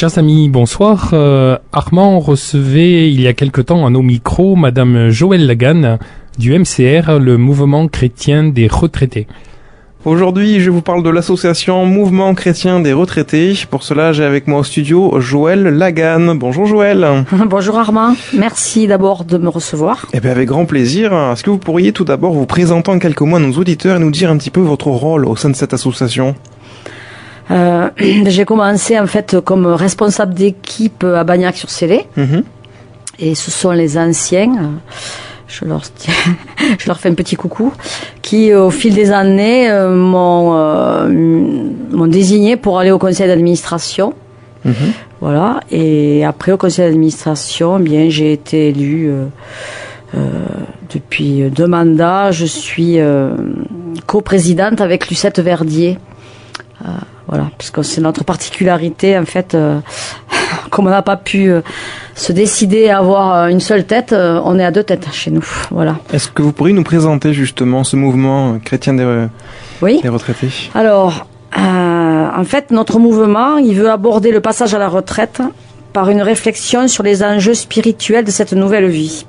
Chers amis, bonsoir. Euh, Armand recevait il y a quelque temps à nos micros Madame Joëlle Lagan du MCR, le mouvement chrétien des retraités. Aujourd'hui, je vous parle de l'association Mouvement chrétien des retraités. Pour cela, j'ai avec moi au studio Joël Lagan. Bonjour Joël. Bonjour Armand. Merci d'abord de me recevoir. Eh bien, avec grand plaisir. Est-ce que vous pourriez tout d'abord vous présenter en quelques mots à nos auditeurs et nous dire un petit peu votre rôle au sein de cette association? Euh, J'ai commencé en fait comme responsable d'équipe à Bagnac-sur-Célé. Mhm. Et ce sont les anciens je leur, je leur fais un petit coucou, qui au fil des années euh, euh, m'ont désigné pour aller au conseil d'administration. Mhm. Voilà. Et après au conseil d'administration, eh bien j'ai été élue euh, depuis deux mandats. Je suis coprésidente avec Lucette Verdier. Voilà, puisque c'est notre particularité en fait comme on n'a pas pu euh, se décider à avoir euh, une seule tête, euh, on est à deux têtes chez nous. Voilà. Est-ce que vous pourriez nous présenter justement ce mouvement chrétien des, oui. des retraités? Alors, en fait, notre mouvement, il veut aborder le passage à la retraite par une réflexion sur les enjeux spirituels de cette nouvelle vie.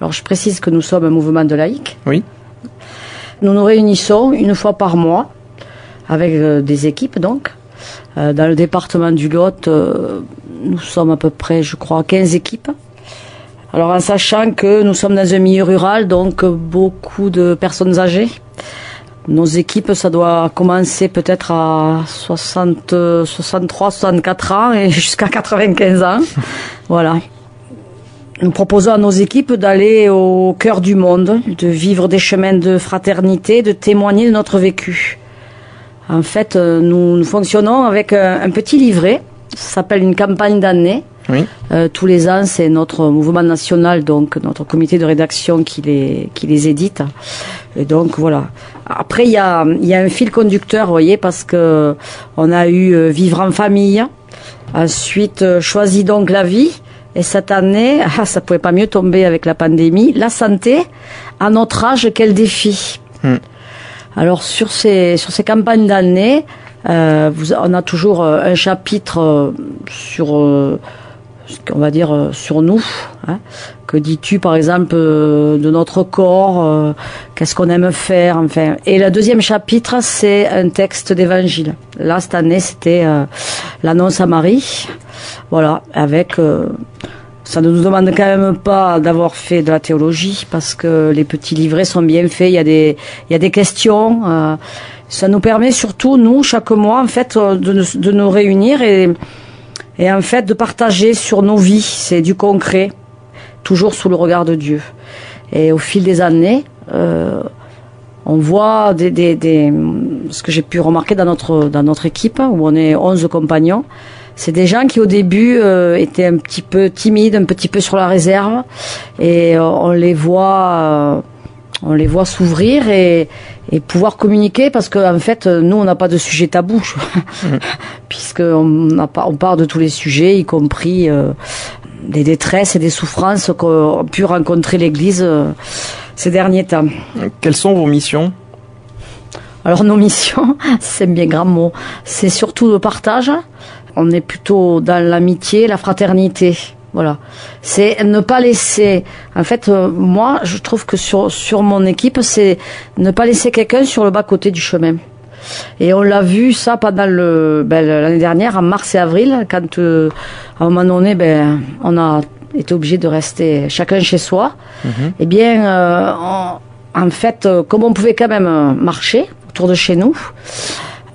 Alors, je précise que nous sommes un mouvement de laïcs. Oui. Nous nous réunissons une fois par mois avec des équipes, donc. dans le département du Lot, nous sommes à peu près, je crois, 15 équipes. Alors en sachant que nous sommes dans un milieu rural, donc beaucoup de personnes âgées. Nos équipes, ça doit commencer peut-être à 60, 63, 64 ans et jusqu'à 95 ans. voilà. Nous proposons à nos équipes d'aller au cœur du monde, de vivre des chemins de fraternité, de témoigner de notre vécu. En fait, nous, fonctionnons avec un petit livret ça s'appelle une campagne d'année. Euh, tous les ans, c'est notre mouvement national, donc notre comité de rédaction qui les, qui les édite. Et donc voilà. Après, il y a, y a un fil conducteur, vous voyez, parce que on a eu euh, Vivre en famille, ensuite euh, Choisis donc la vie, et cette année, ah, ça pouvait pas mieux tomber avec la pandémie, la santé, à notre âge, quel défi. Hmm. Alors sur ces, sur ces campagnes d'année, euh, on a toujours euh, un chapitre euh, sur, on va dire, sur nous. Hein. Que dis-tu, par exemple, de notre corps Qu'est-ce qu'on aime faire Enfin. Et le deuxième chapitre, c'est un texte d'évangile. Là, cette année, c'était l'annonce à Marie. Voilà, avec ça ne nous demande quand même pas d'avoir fait de la théologie parce que les petits livrets sont bien faits. Il y a des, il y a des questions. Ça nous permet surtout, nous, chaque mois, en fait, euh, de, de nous réunir et, et en fait de partager sur nos vies. C'est du concret, toujours sous le regard de Dieu. Et au fil des années, euh, on voit des, des, des, ce que j'ai pu remarquer dans notre, dans notre équipe, où on est 11 compagnons. C'est des gens qui au début euh, étaient un petit peu timides, un petit peu sur la réserve, et euh, on les voit, euh, on les voit s'ouvrir et, et pouvoir communiquer parce qu'en en fait nous on n'a pas de sujet tabou puisqu'on on parle de tous les sujets y compris euh, des détresses et des souffrances qu'ont pu rencontrer l'Église ces derniers temps. Quelles sont vos missions? Alors nos missions, c'est bien grand mot, c'est surtout le partage. On est plutôt dans l'amitié, la fraternité. Voilà. C'est ne pas laisser. En fait, euh, moi, je trouve que sur sur mon équipe, c'est ne pas laisser quelqu'un sur le bas côté du chemin. Et on l'a vu ça pendant le ben, l'année dernière, en mars et avril, quand euh, à un moment donné, ben on a été obligé de rester chacun chez soi. Mhm. Eh bien, euh, en fait, comme on pouvait quand même marcher autour de chez nous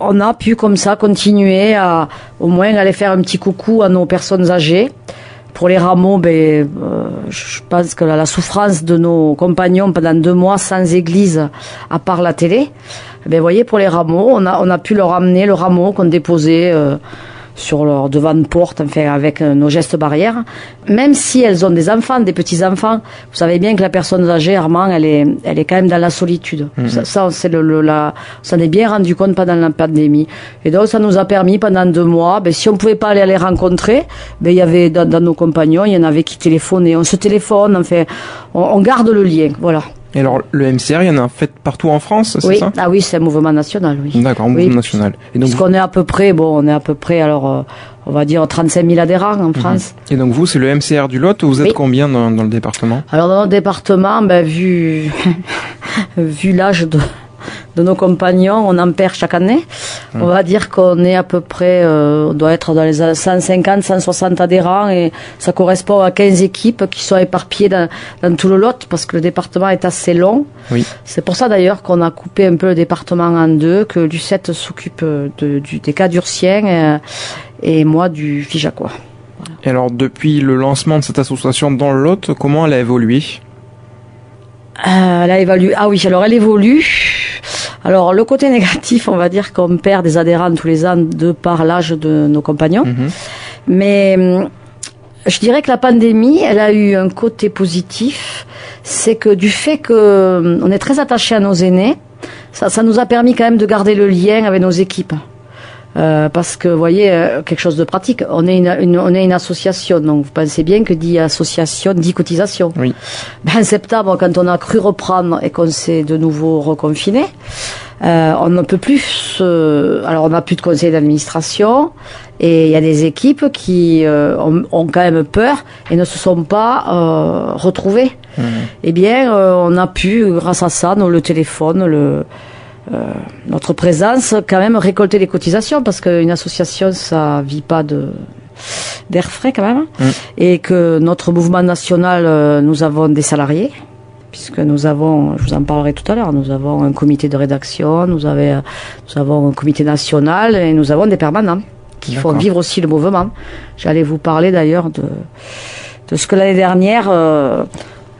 on a pu comme ça continuer à au moins aller faire un petit coucou à nos personnes âgées. Pour les rameaux, ben, euh, je pense que la, souffrance de nos compagnons pendant deux mois sans église, à part la télé, ben, voyez, pour les rameaux, on a, on a pu leur amener le rameau qu'on déposait euh, sur leur devant de porte, enfin avec euh, nos gestes barrières. Même si elles ont des enfants, des petits enfants, vous savez bien que la personne âgée, Armand, elle est, elle est quand même dans la solitude. Mhm. Ça, ça, c'est le, le- la, on s'en est bien rendu compte pendant la pandémie. Et donc ça nous a permis pendant deux mois, ben, si on pouvait pas aller les rencontrer, ben il y avait dans, dans nos compagnons, il y en avait qui téléphonaient. On se téléphone, enfin, on, on garde le lien, voilà. Et alors, le MCR, il y en a en fait partout en France, c'est Oui, ça? Ah oui, c'est un mouvement national, oui. D'accord, un Oui, mouvement national. Et donc, Puisqu'on est à peu près, bon, on est à peu près, alors, euh, on va dire 35 000 adhérents en France. et donc vous, c'est le MCR du Lot, vous êtes Oui. combien dans, dans le département? Alors dans notre département, ben, vu, vu l'âge de, de nos compagnons, on en perd chaque année. On va dire qu'on est à peu près, euh, on doit être dans les 150, 160 adhérents et ça correspond à 15 équipes qui sont éparpillées dans, dans tout le Lot parce que le département est assez long. Oui. C'est pour ça d'ailleurs qu'on a coupé un peu le département en deux, que Lucette s'occupe de, du, des cas d'Ursien euh, et moi du Figeacois. Et alors, depuis le lancement de cette association dans le Lot, comment elle a évolué? Euh, elle a évalué. Ah oui, alors elle évolue. Alors le côté négatif, on va dire qu'on perd des adhérents tous les ans de par l'âge de nos compagnons. Mhm. Mais hum, je dirais que la pandémie, elle a eu un côté positif, c'est que du fait que hum, on est très attaché à nos aînés, ça, ça nous a permis quand même de garder le lien avec nos équipes. Euh, parce que, vous voyez, euh, quelque chose de pratique, on est une, une- on est une association, donc vous pensez bien que dit association, dit cotisation. Oui. Ben, en septembre, quand on a cru reprendre et qu'on s'est de nouveau reconfiné, euh, on ne peut plus se... Alors, on n'a plus de conseil d'administration et il y a des équipes qui euh, ont, ont quand même peur et ne se sont pas euh, retrouvées. Eh bien, euh, on a pu, grâce à ça, nous, le téléphone, le, notre présence, quand même récolter des cotisations parce qu'une association, ça vit pas de d'air frais quand même, Mm. et que notre mouvement national, euh, nous avons des salariés, puisque nous avons, je vous en parlerai tout à l'heure, nous avons un comité de rédaction, nous, avez, nous avons un comité national et nous avons des permanents qui font vivre aussi le mouvement. J'allais vous parler d'ailleurs de, de ce que l'année dernière, euh,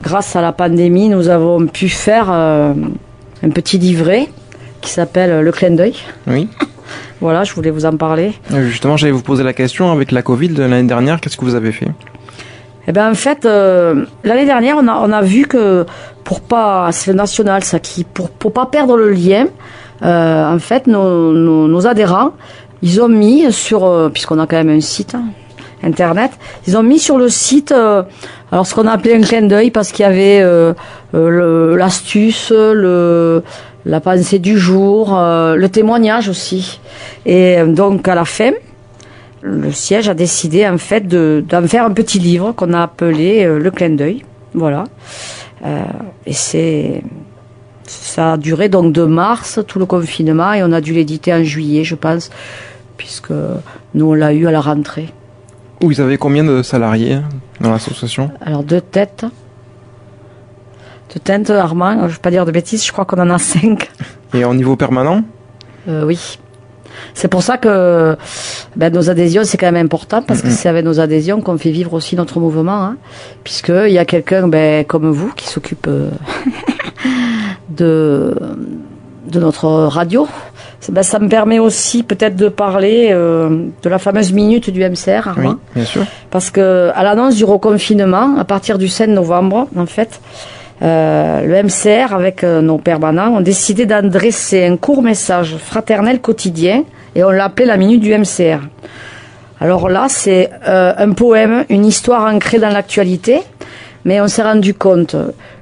grâce à la pandémie, nous avons pu faire euh, un petit livret qui s'appelle Le clin d'œil. Oui. Voilà, je voulais vous en parler. Euh, Justement, j'allais vous poser la question, avec la Covid de l'année dernière, qu'est-ce que vous avez fait? Eh ben en fait, euh, l'année dernière, on a, on a vu que pour pas, c'est le national ça, qui pour pour pas perdre le lien, euh, en fait, nos, nos, nos adhérents, ils ont mis sur, euh, puisqu'on a quand même un site hein, internet, ils ont mis sur le site, euh, alors ce qu'on a appelé un clin d'œil parce qu'il y avait euh, euh, l'astuce, le la pensée du jour, euh, le témoignage aussi, et euh, donc à la fin le siège a décidé en fait de d'en faire un petit livre qu'on a appelé euh, le clin d'œil. Voilà. Euh, et c'est ça a duré donc de mars tout le confinement et on a dû l'éditer en juillet, je pense, puisque nous on l'a eu à la rentrée. Vous avez combien de salariés dans l'association? Alors deux têtes. Têtes, Armand, je vais pas dire de bêtises, je crois qu'on en a cinq. Et au niveau permanent Euh, oui. C'est pour ça que ben, nos adhésions, c'est quand même important, parce que c'est avec nos adhésions qu'on fait vivre aussi notre mouvement, hein, puisqu'il y a quelqu'un ben, comme vous qui s'occupe euh, de, de notre radio. Ben, ça me permet aussi peut-être de parler euh, de la fameuse minute du MCR, Armand. Oui, bien sûr. Parce que à l'annonce du reconfinement, à partir du 7 novembre, en fait, le MCR avec euh, nos permanents ont décidé d'adresser un court message fraternel quotidien et on l'a appelé la minute du MCR. Alors là, c'est euh, un poème, une histoire ancrée dans l'actualité, mais on s'est rendu compte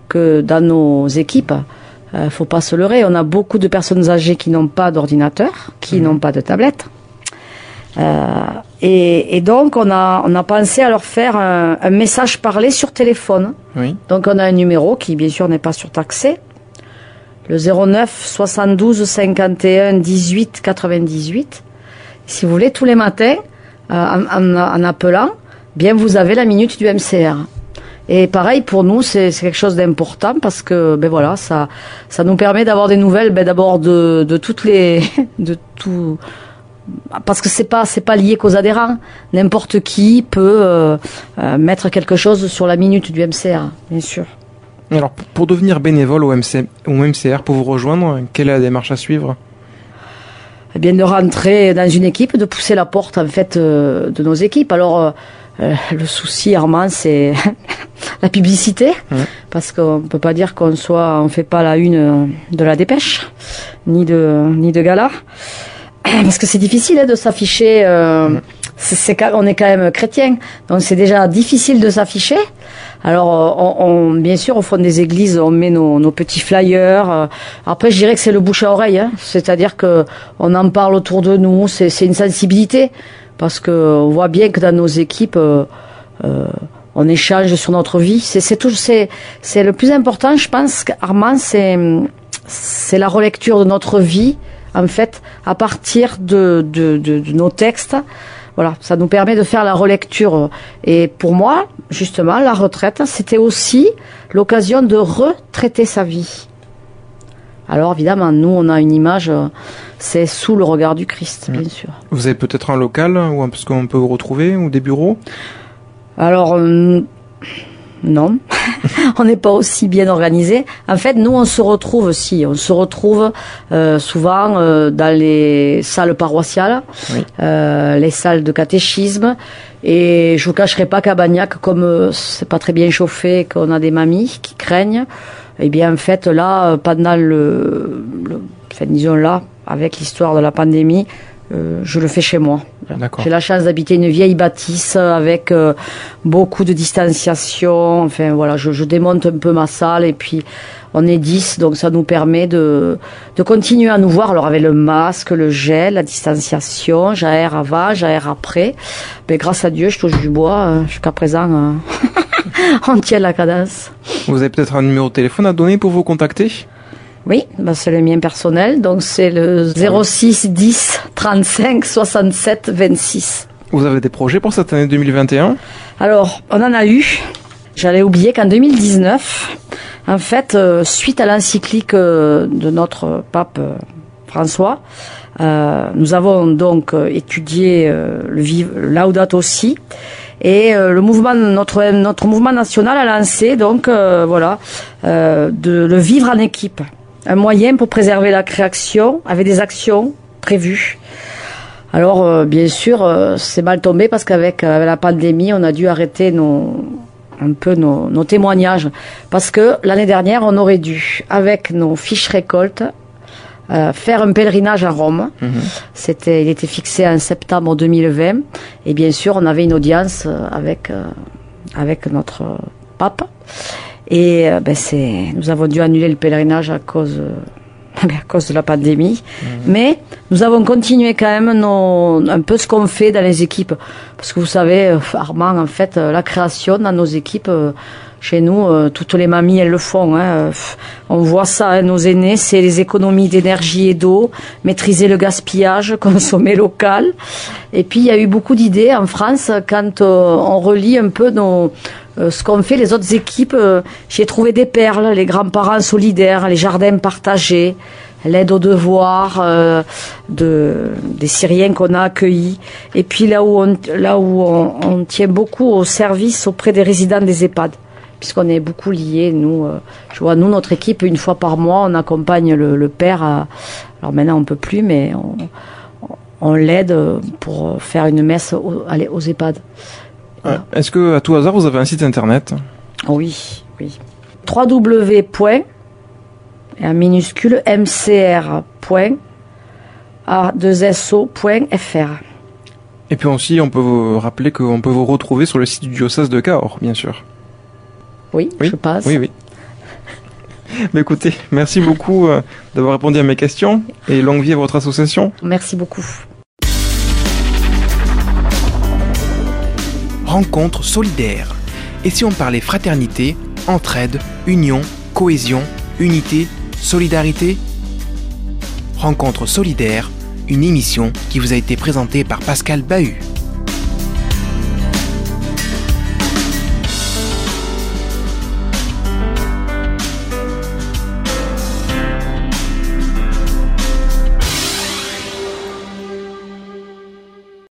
que dans nos équipes, euh, faut pas se leurrer, on a beaucoup de personnes âgées qui n'ont pas d'ordinateur, qui n'ont pas de tablette. Euh, et, et donc, on a, on a pensé à leur faire un, un message parlé sur téléphone. Oui. Donc, on a un numéro qui, bien sûr, n'est pas surtaxé. Le 09 72 51 18 98. Si vous voulez, tous les matins, euh, en, en- en appelant, bien, vous avez la minute du MCR. Et pareil, pour nous, c'est c'est quelque chose d'important parce que, ben voilà, ça, ça nous permet d'avoir des nouvelles, ben d'abord de, de toutes les, de tout, parce que c'est pas c'est pas lié qu'aux adhérents. N'importe qui peut euh, euh, mettre quelque chose sur la minute du MCR, bien sûr. Alors, pour- devenir bénévole au, MC, au MCR, pour vous rejoindre, quelle est la démarche à suivre? Eh bien de rentrer dans une équipe, de pousser la porte en fait euh, de nos équipes. Alors euh, le souci Armand c'est la publicité parce qu'on peut pas dire qu'on soit on fait pas la une de la dépêche ni de ni de gala parce que c'est difficile hein, de s'afficher euh, c'est, c'est on est quand même chrétien donc c'est déjà difficile de s'afficher alors, euh, on, on- bien sûr, au fond des églises, on met nos, nos petits flyers. euh. Après, je dirais que c'est le bouche à oreille, hein. c'est-à-dire que on en parle autour de nous. C'est, c'est une sensibilité parce que on voit bien que dans nos équipes, euh, euh, on échange sur notre vie. C'est, c'est tout, c'est, c'est le plus important, je pense. Armand, c'est, c'est la relecture de notre vie, en fait, à partir de, de, de, de nos textes. Voilà, ça nous permet de faire la relecture. Et pour moi, justement, la retraite, c'était aussi l'occasion de retraiter sa vie. Alors évidemment, nous, on a une image, c'est sous le regard du Christ, bien sûr. Vous avez peut-être un local où parce qu'on peut vous retrouver ou des bureaux? Alors, euh, non, on n'est pas aussi bien organisé. En fait, nous, on se retrouve aussi. On se retrouve euh, souvent euh, dans les salles paroissiales, Oui. euh, les salles de catéchisme. Et je vous cacherai pas qu'à Bagnac, comme euh, c'est pas très bien chauffé, qu'on a des mamies qui craignent, eh bien, en fait, là, euh, pendant le, le enfin, disons là, avec l'histoire de la pandémie, euh, je le fais chez moi. J'ai la chance d'habiter une vieille bâtisse avec euh, beaucoup de distanciation. Enfin voilà, je, je démonte un peu ma salle et puis on est 10, donc ça nous permet de, de continuer à nous voir. Alors avec le masque, le gel, la distanciation, j'aère avant, j'aère après. Mais grâce à Dieu, je touche du bois. euh, Jusqu'à présent, euh, on tient la cadence. Vous avez peut-être un numéro de téléphone à donner pour vous contacter? Oui, bah c'est le mien personnel, donc c'est le 06 10 35 67 26. Vous avez des projets pour cette année 2021 Alors, on en a eu. J'allais oublier qu'en 2019, en fait, euh, suite à l'encyclique euh, de notre pape euh, François, nous avons donc étudié le vive Laudato Si et le mouvement notre notre mouvement national a lancé donc voilà de le vivre en équipe, un moyen pour préserver la création avec des actions prévues. Alors, euh, bien sûr, euh, c'est mal tombé parce qu'avec euh, la pandémie, on a dû arrêter nos, un peu nos, nos témoignages. Parce que l'année dernière, on aurait dû, avec nos fiches récoltes, faire un pèlerinage à Rome. C'était, il était fixé en septembre 2020. Et bien sûr, on avait une audience avec, avec notre pape. Et euh, ben, c'est, nous avons dû annuler le pèlerinage à cause, euh, à cause de la pandémie. Mais nous avons continué quand même nos, un peu ce qu'on fait dans les équipes. Parce que vous savez, euh, Armand, en fait, la création dans nos équipes, chez nous, toutes les mamies, elles le font. Hein. On voit ça, hein, nos aînés, c'est les économies d'énergie et d'eau, maîtriser le gaspillage, consommer local. Et puis, il y a eu beaucoup d'idées en France quand on relit un peu nos, euh, ce qu'ont fait les autres équipes. euh, J'ai trouvé des perles, les grands-parents solidaires, les jardins partagés, l'aide aux devoirs euh, de, des Syriens qu'on a accueillis. Et puis là où on, là où on, tient beaucoup au service auprès des résidents des EHPAD puisqu'on est beaucoup liés, nous. je vois, nous, notre équipe, une fois par mois, on accompagne le, père. À, alors maintenant, on peut plus, mais on, on l'aide pour faire une messe aux EHPAD. Est-ce que à tout hasard vous avez un site internet Oui, oui. www. et en minuscule mcr.a2so.fr. Et puis aussi, on peut vous rappeler qu'on peut vous retrouver sur le site du diocèse de Cahors, bien sûr. Oui, Oui, je passe. Oui, oui. Mais écoutez, merci beaucoup euh, d'avoir répondu à mes questions et longue vie à votre association. Merci beaucoup. Rencontre solidaire. Et si on parlait fraternité, entraide, union, cohésion, unité, solidarité? Rencontre solidaire, une émission qui vous a été présentée par Pascal Bahut.